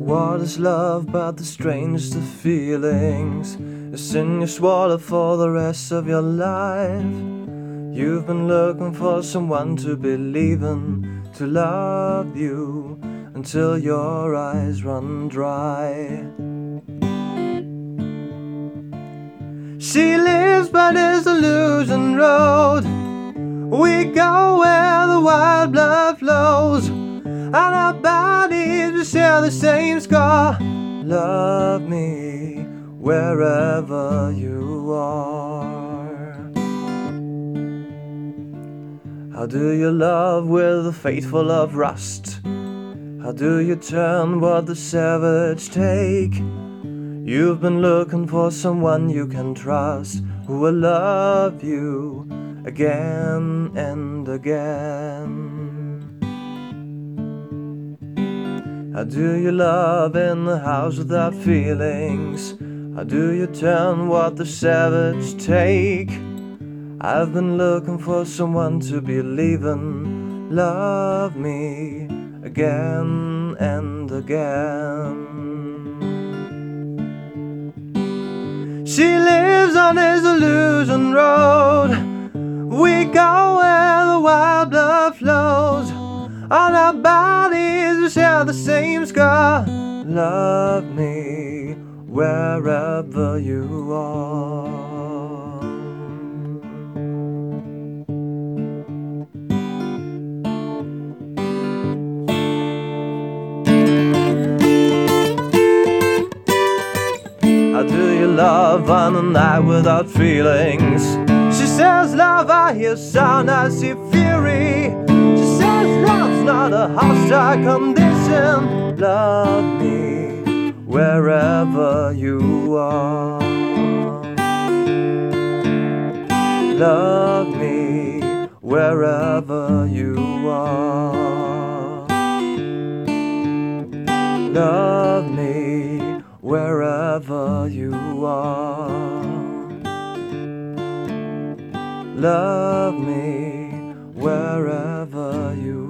What is love but the strangest of feelings? A sin you swallow for the rest of your life. You've been looking for someone to believe in, to love you until your eyes run dry. She lives by this illusion road. We go where the wild blood flows, and our will share the same scar. Love me wherever you are. How do you love with a faithful love rust? How do you turn what the savage take? You've been looking for someone you can trust who will love you again and again. How do you love in the house without feelings? How do you turn what the savage take? I've been looking for someone to believe in. Love me again and again. She lives on this illusion road. We go where the wild blood flows. All our bodies will share the same scar. Love me wherever you are. How do you love on a night without feelings? She says, Love, I hear sound, I see fury. Hostile condition. Love me wherever you are. Love me wherever you are. Love me wherever you are. Love me wherever you